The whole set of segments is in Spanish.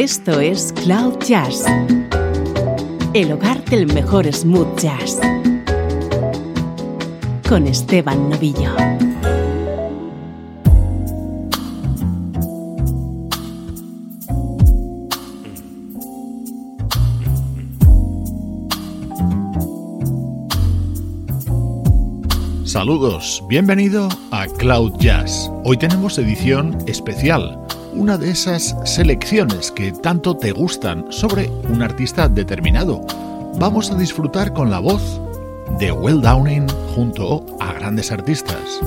Esto es Cloud Jazz, el hogar del mejor smooth jazz, con Esteban Novillo. Saludos, bienvenido a Cloud Jazz. Hoy tenemos edición especial, una de esas selecciones que tanto te gustan sobre un artista determinado. Vamos a disfrutar con la voz de Will Downing junto a grandes artistas.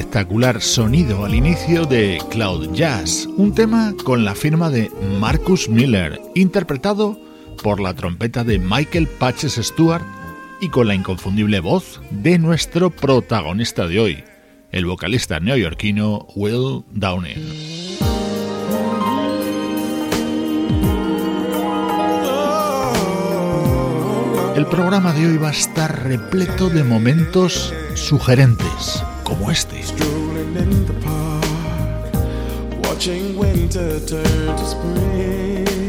Espectacular sonido al inicio de Cloud Jazz, un tema con la firma de Marcus Miller, interpretado por la trompeta de Michael Patches Stewart y con la inconfundible voz de nuestro protagonista de hoy, el vocalista neoyorquino Will Downing. El programa de hoy va a estar repleto de momentos sugerentes, como este. Strolling in the park, watching winter turn to spring.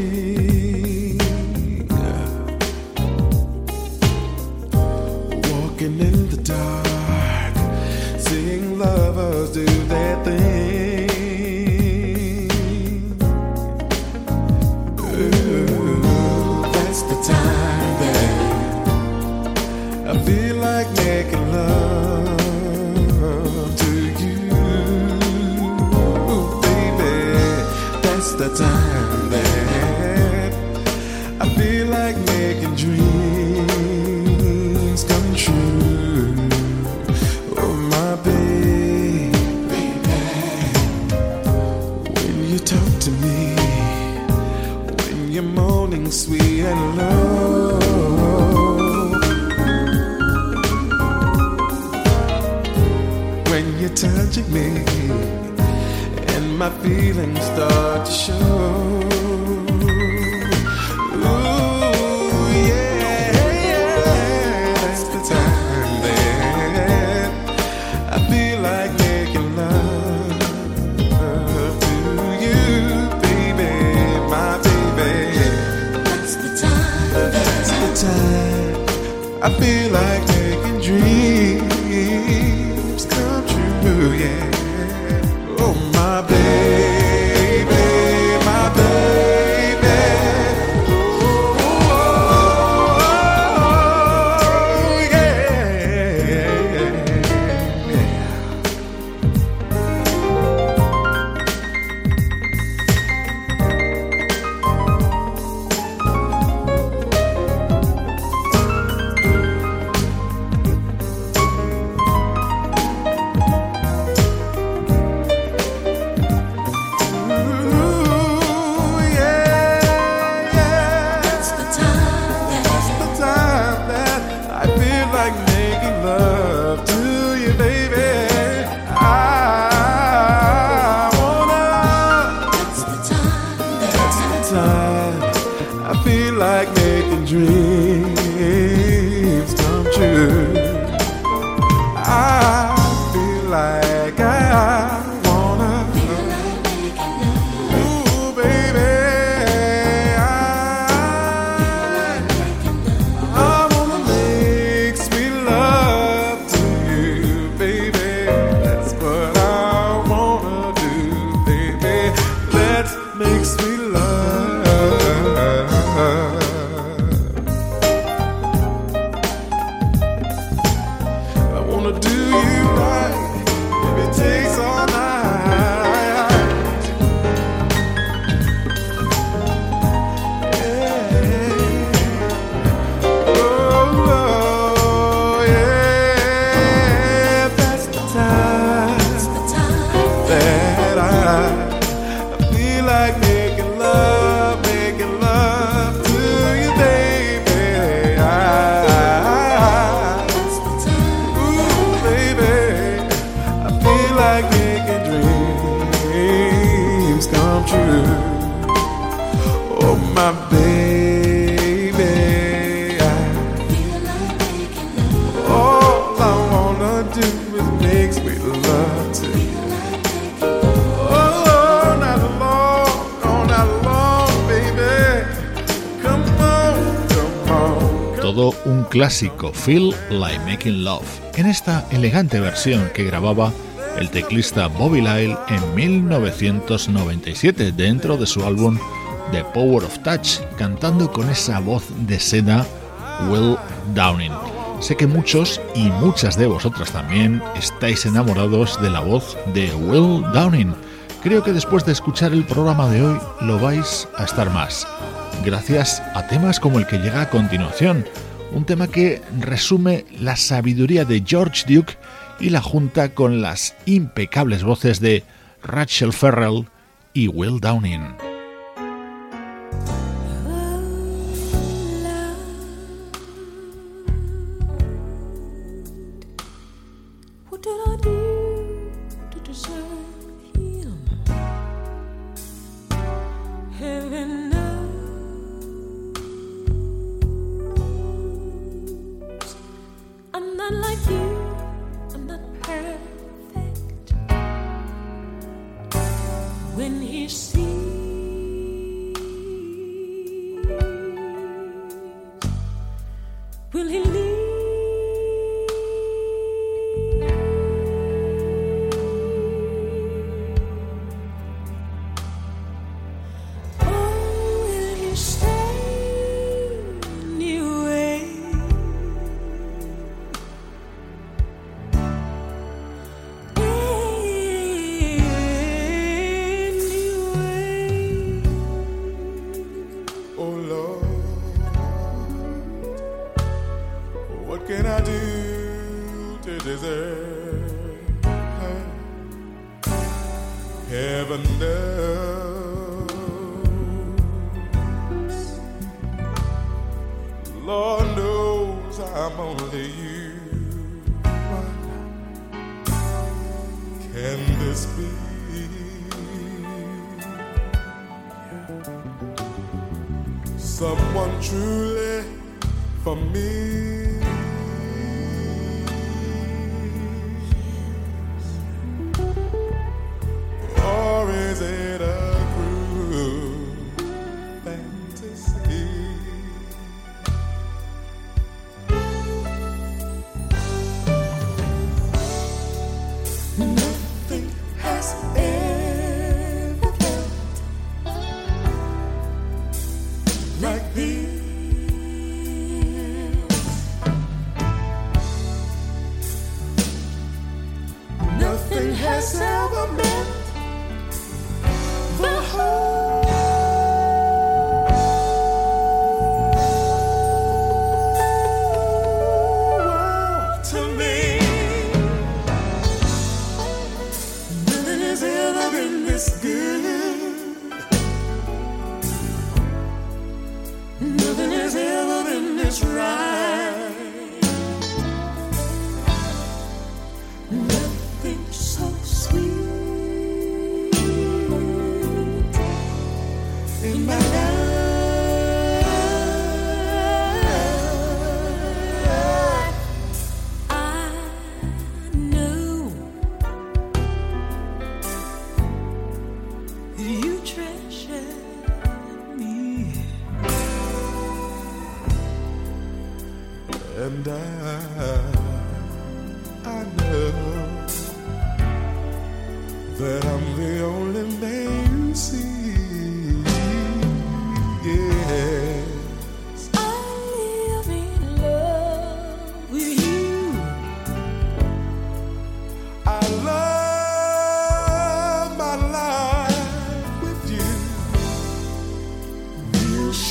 Sweet and low. When you're touching me, and my feelings start to show. Feel like clásico, Feel Like Making Love, en esta elegante versión que grababa el teclista Bobby Lyle en 1997 dentro de su álbum The Power of Touch, cantando con esa voz de seda Will Downing. Sé que muchos y muchas de vosotras también estáis enamorados de la voz de Will Downing. Creo que después de escuchar el programa de hoy lo vais a estar más, gracias a temas como el que llega a continuación, un tema que resume la sabiduría de George Duke y la junta con las impecables voces de Rachel Ferrell y Will Downing.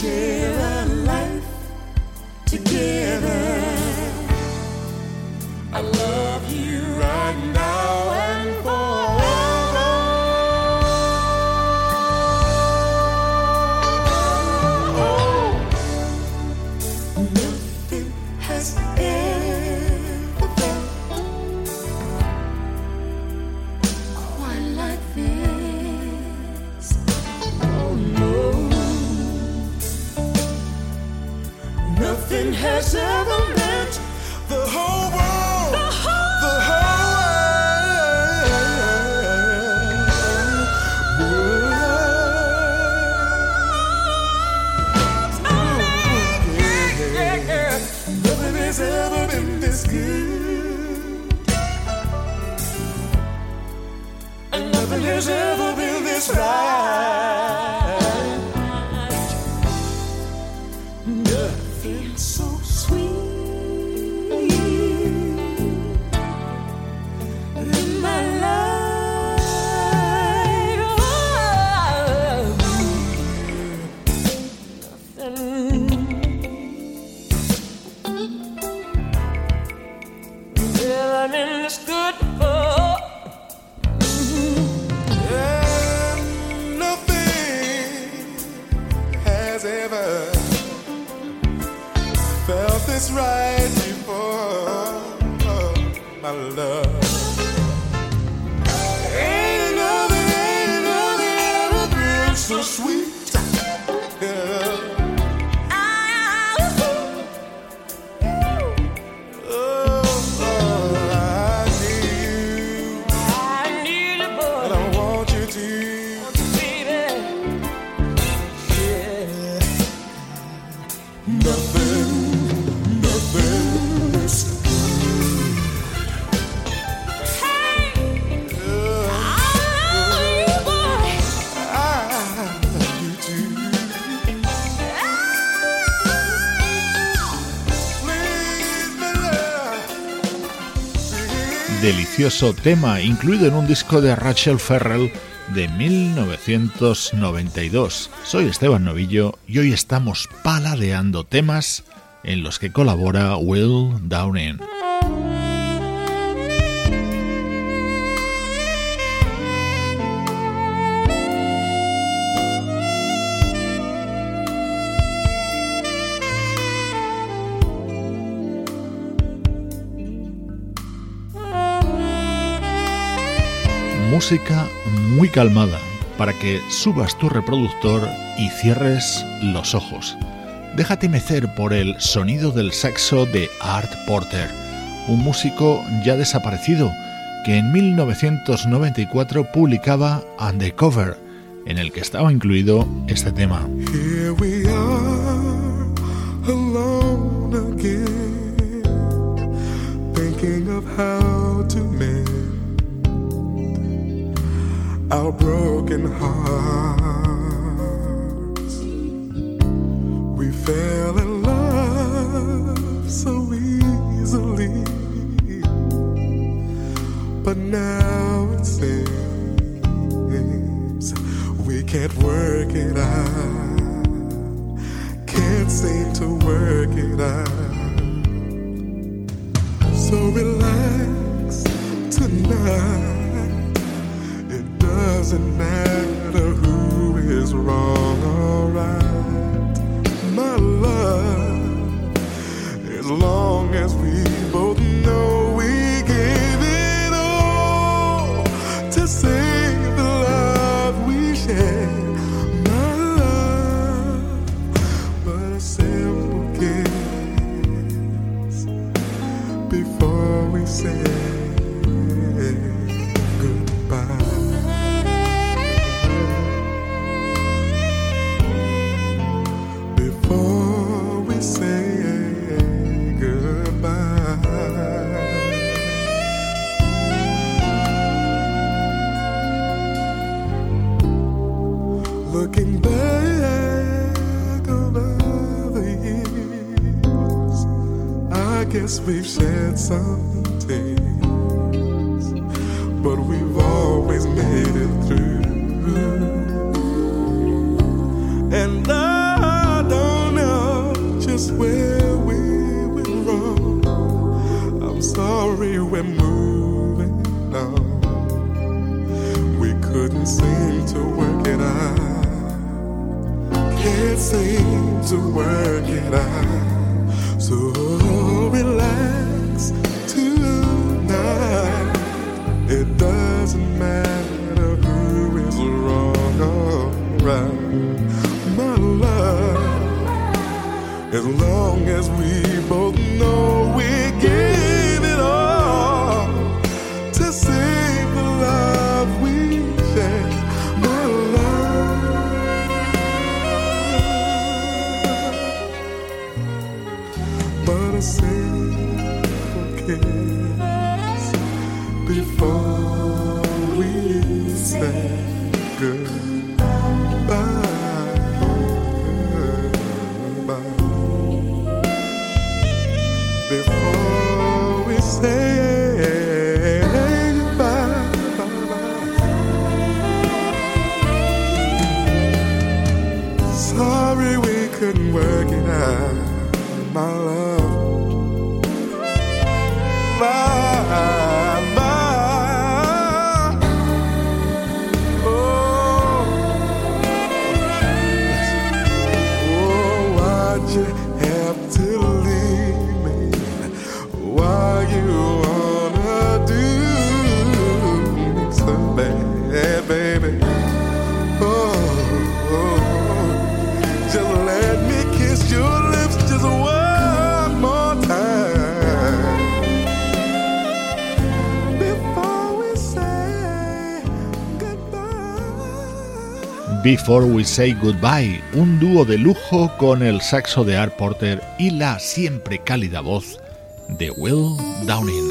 share. Delicioso tema incluido en un disco de Rachel Ferrell de 1992. Soy Esteban Novillo y hoy estamos paladeando temas en los que colabora Will Downing. Música muy calmada para que subas tu reproductor y cierres los ojos. Déjate mecer por el sonido del saxo de Art Porter, un músico ya desaparecido que en 1994 publicaba Undercover, en el que estaba incluido este tema. Our broken hearts. We fell in love so easily, but now it seems we can't work it out. Can't seem to work it out. So relax tonight doesn't matter who is wrong or right. My love, as long as we sun as long as we both know Before We Say Goodbye, un dúo de lujo con el saxo de Art Porter y la siempre cálida voz de Will Downing.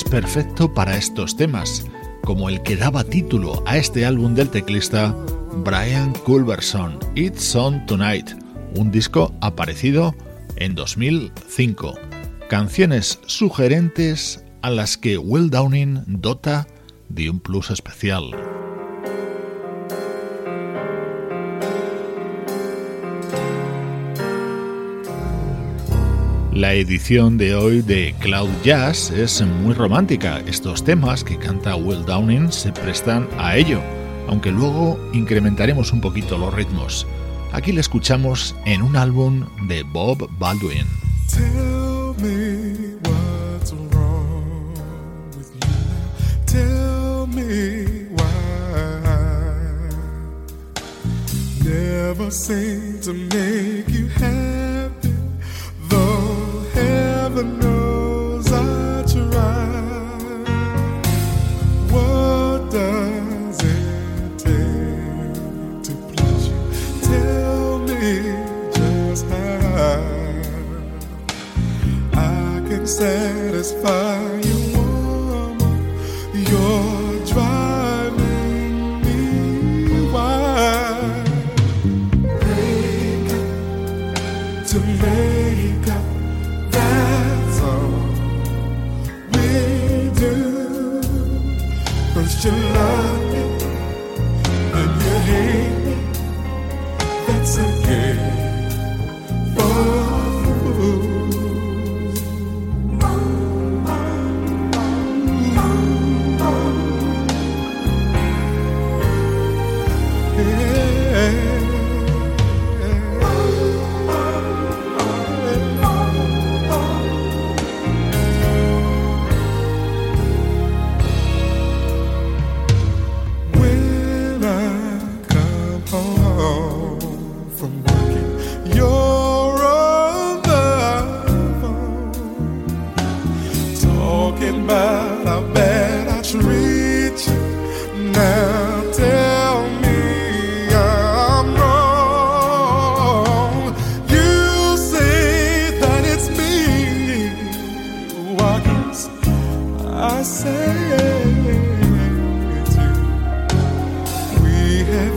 Es perfecto para estos temas, como el que daba título a este álbum del teclista Brian Culberson, It's On Tonight, un disco aparecido en 2005. Canciones sugerentes a las que Will Downing dota de un plus especial. La edición de hoy de Cloud Jazz es muy romántica. Estos temas que canta Will Downing se prestan a ello, aunque luego incrementaremos un poquito los ritmos. Aquí le escuchamos en un álbum de Bob Baldwin. Never seem to make you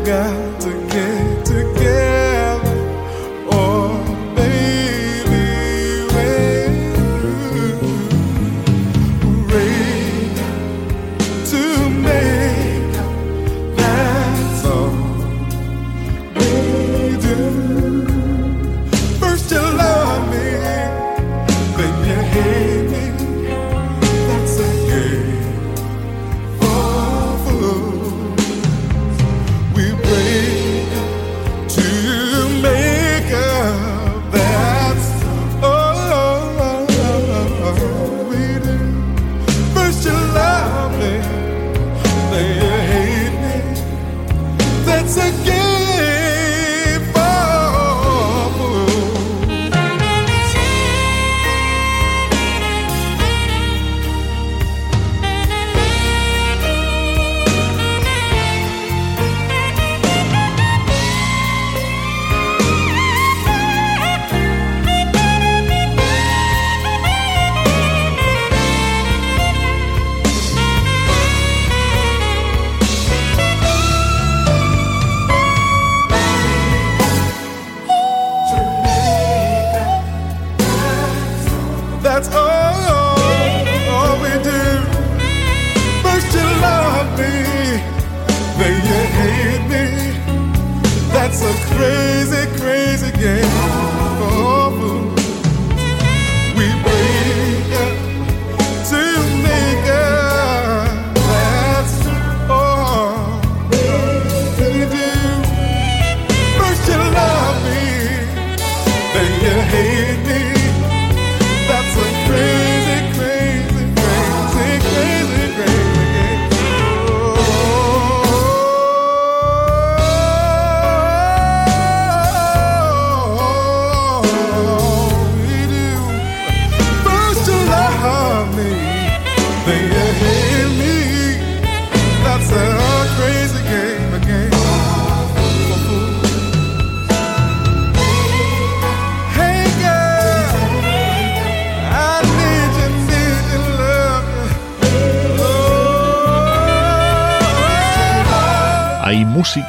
가득해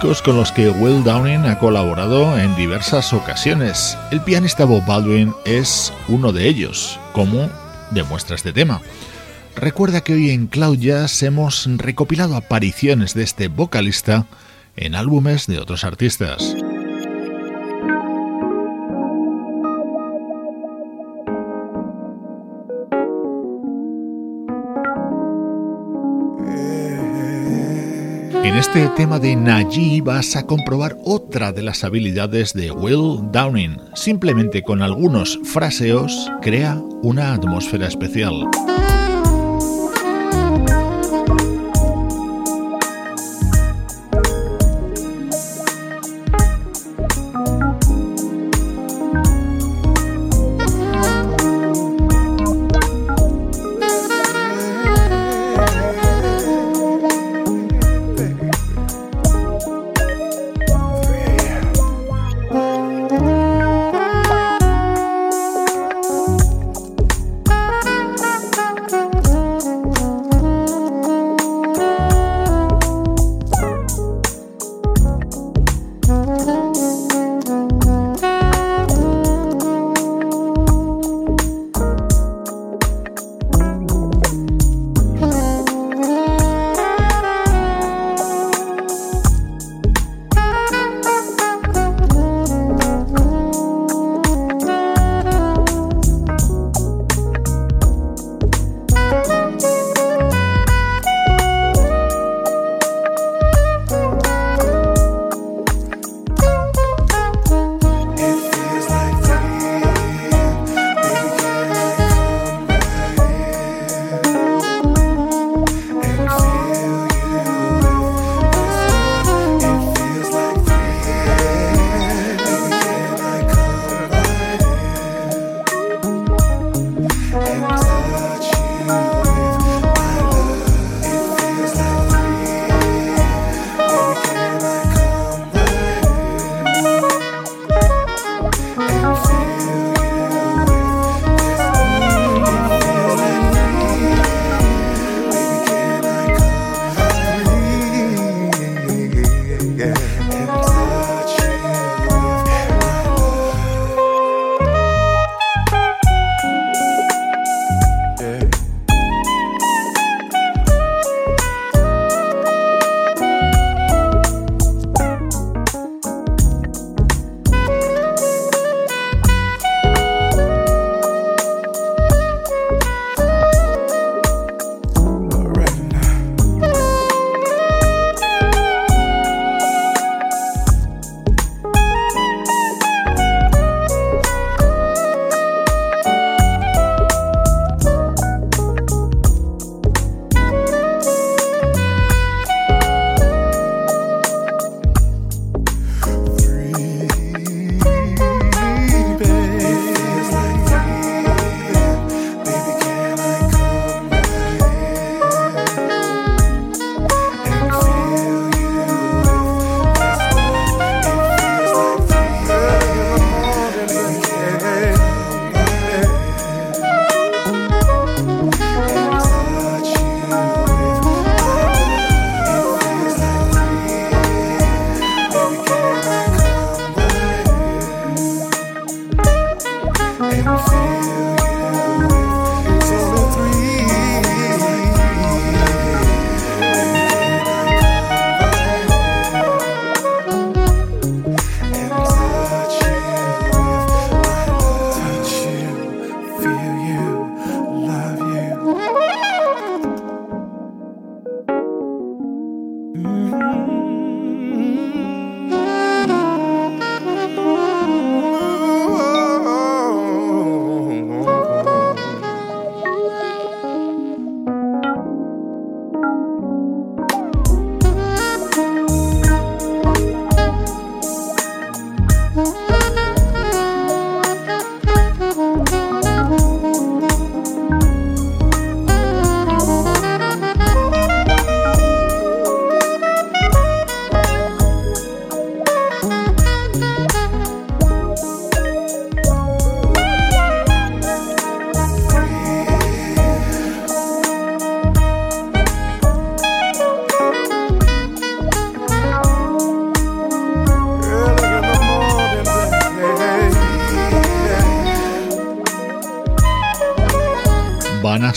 con los que Will Downing ha colaborado en diversas ocasiones. El pianista Bob Baldwin es uno de ellos, como demuestra este tema. Recuerda que hoy en Cloud Jazz hemos recopilado apariciones de este vocalista en álbumes de otros artistas. En este tema de Najee vas a comprobar otra de las habilidades de Will Downing. Simplemente con algunos fraseos crea una atmósfera especial.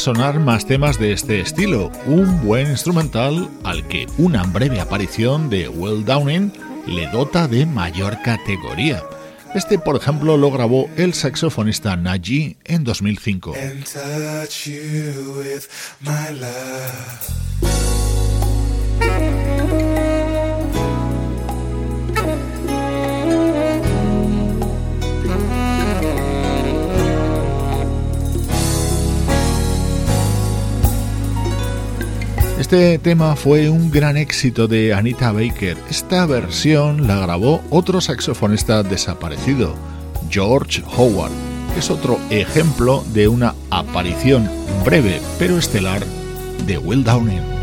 Sonar más temas de este estilo, un buen instrumental al que una breve aparición de Will Downing le dota de mayor categoría. Este, por ejemplo, lo grabó el saxofonista Naji en 2005. Este tema fue un gran éxito de Anita Baker. Esta versión la grabó otro saxofonista desaparecido, George Howard. Es otro ejemplo de una aparición breve pero estelar de Will Downing.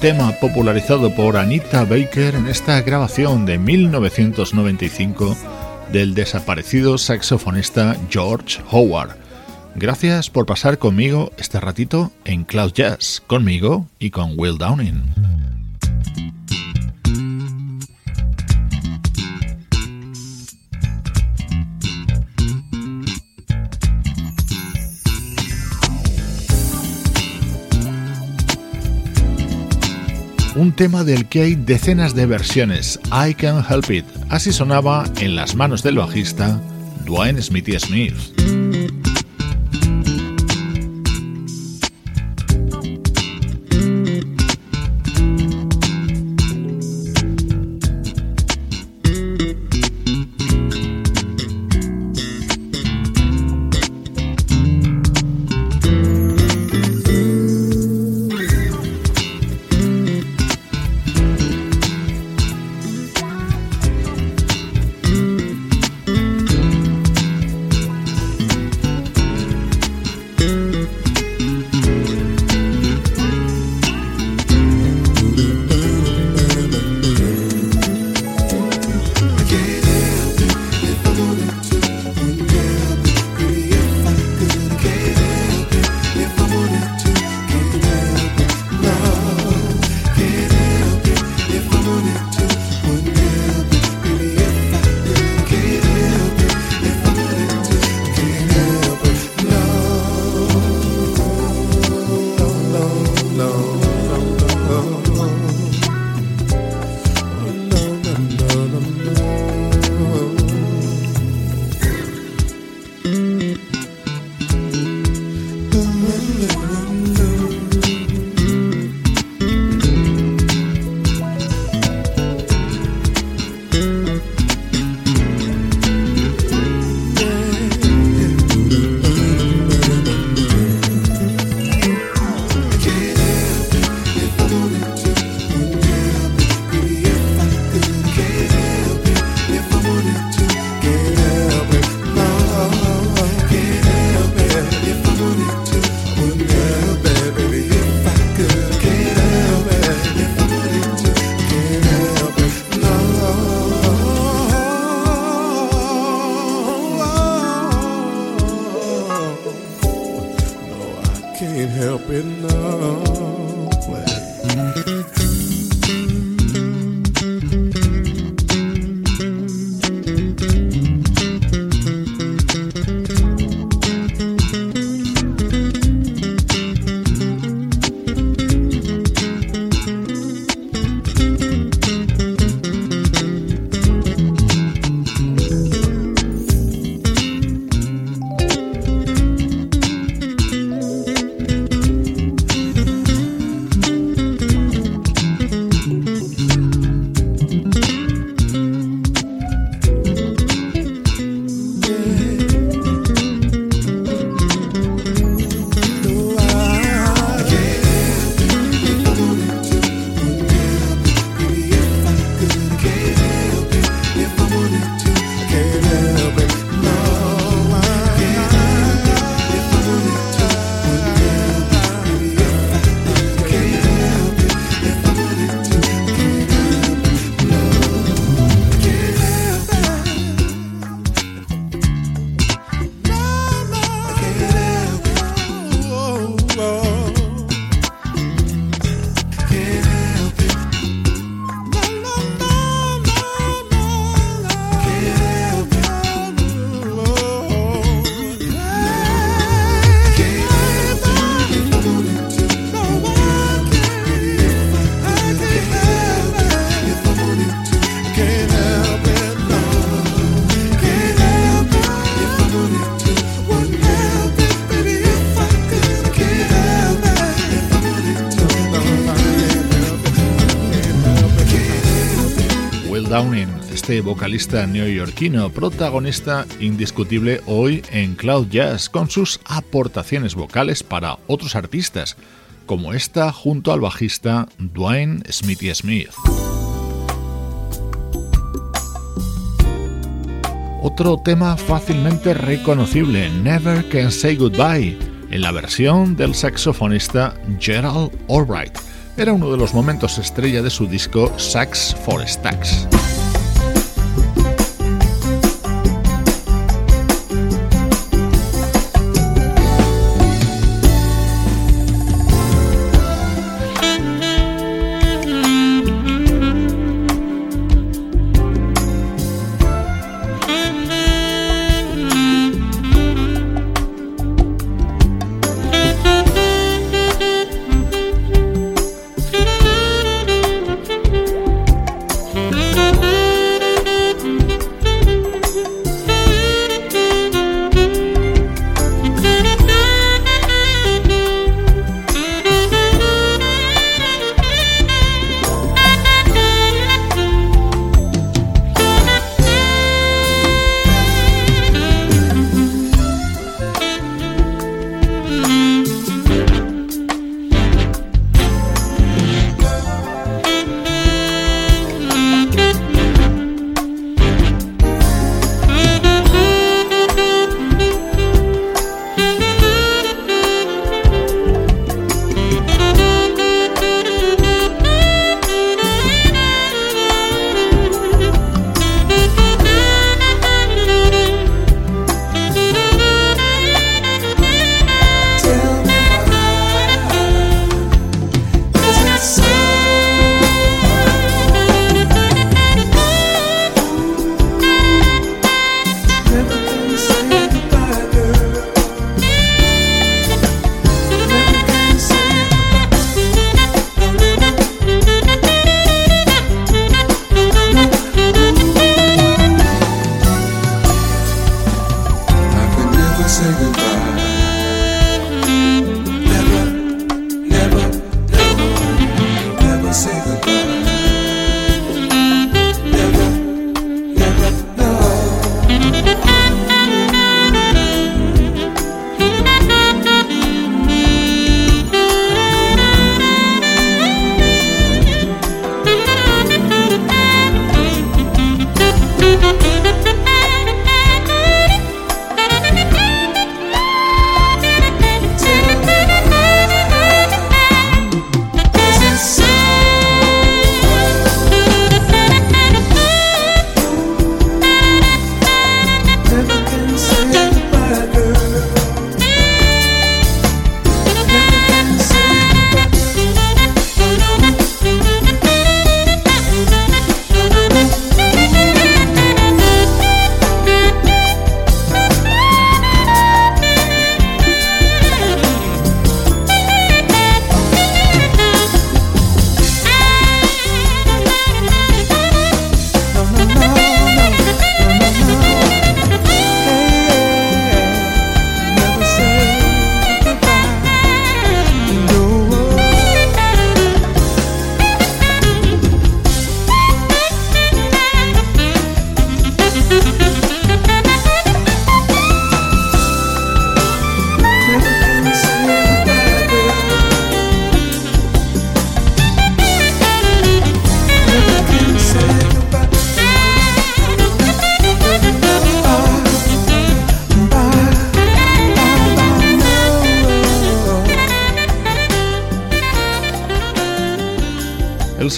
Tema popularizado por Anita Baker en esta grabación de 1995 del desaparecido saxofonista George Howard. Gracias por pasar conmigo este ratito en Cloud Jazz, conmigo y con Will Downing. Un tema del que hay decenas de versiones, I Can Help It. Así sonaba en las manos del bajista Dwayne Smithy Smith. Vocalista neoyorquino, protagonista indiscutible hoy en Cloud Jazz, con sus aportaciones vocales para otros artistas, como esta junto al bajista Dwayne Smithy Smith. Otro tema fácilmente reconocible, Never Can Say Goodbye, en la versión del saxofonista Gerald Albright. Era uno de los momentos estrella de su disco Sax for Stacks.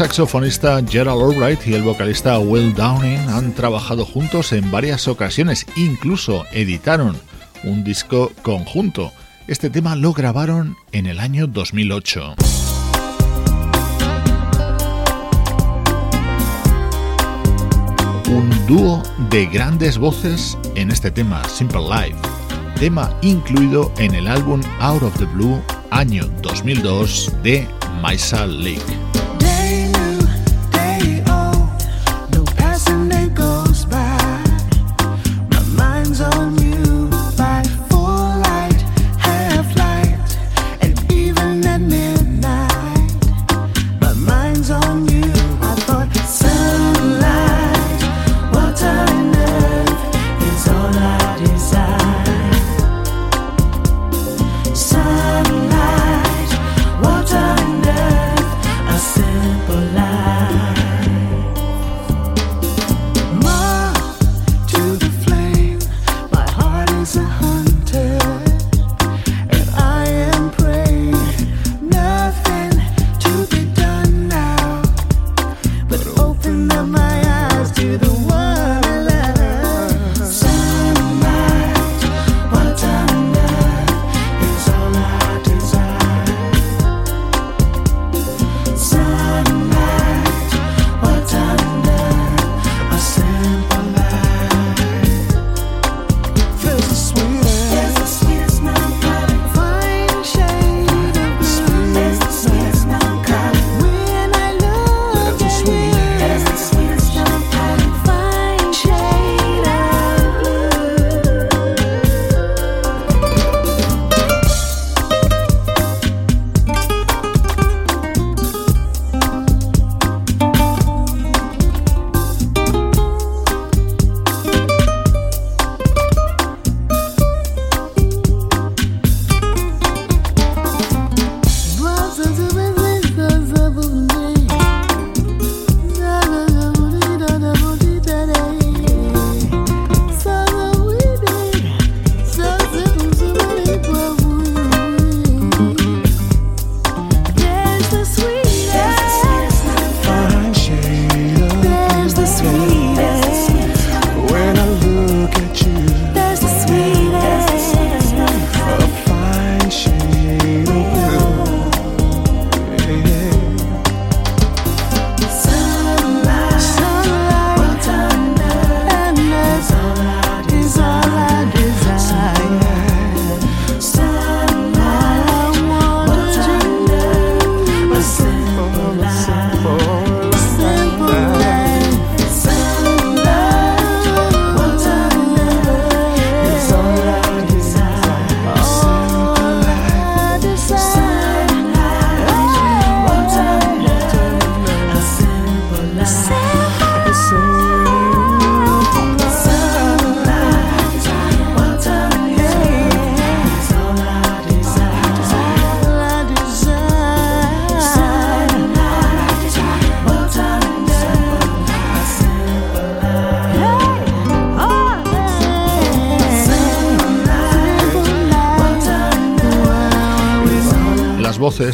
Saxofonista Gerald Albright y el vocalista Will Downing han trabajado juntos en varias ocasiones, incluso editaron un disco conjunto. Este tema lo grabaron en el año 2008. Un dúo de grandes voces en este tema, Simple Life, tema incluido en el álbum Out of the Blue año 2002 de Maisa Lake.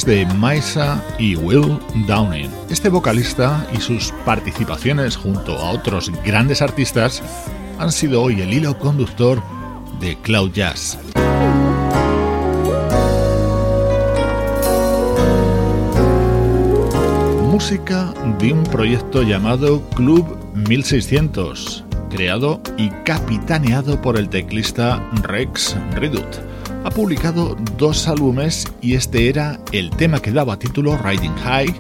De Maisa y Will Downing. Este vocalista y sus participaciones junto a otros grandes artistas han sido hoy el hilo conductor de Cloud Jazz. Música de un proyecto llamado Club 1600, creado y capitaneado por el teclista Rex Redut ha publicado dos álbumes y este era el tema que daba título Riding High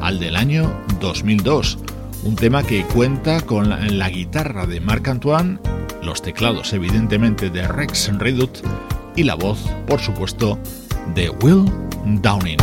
al del año 2002, un tema que cuenta con la, guitarra de Marc Antoine, los teclados evidentemente de Rex Redut y la voz, por supuesto, de Will Downing.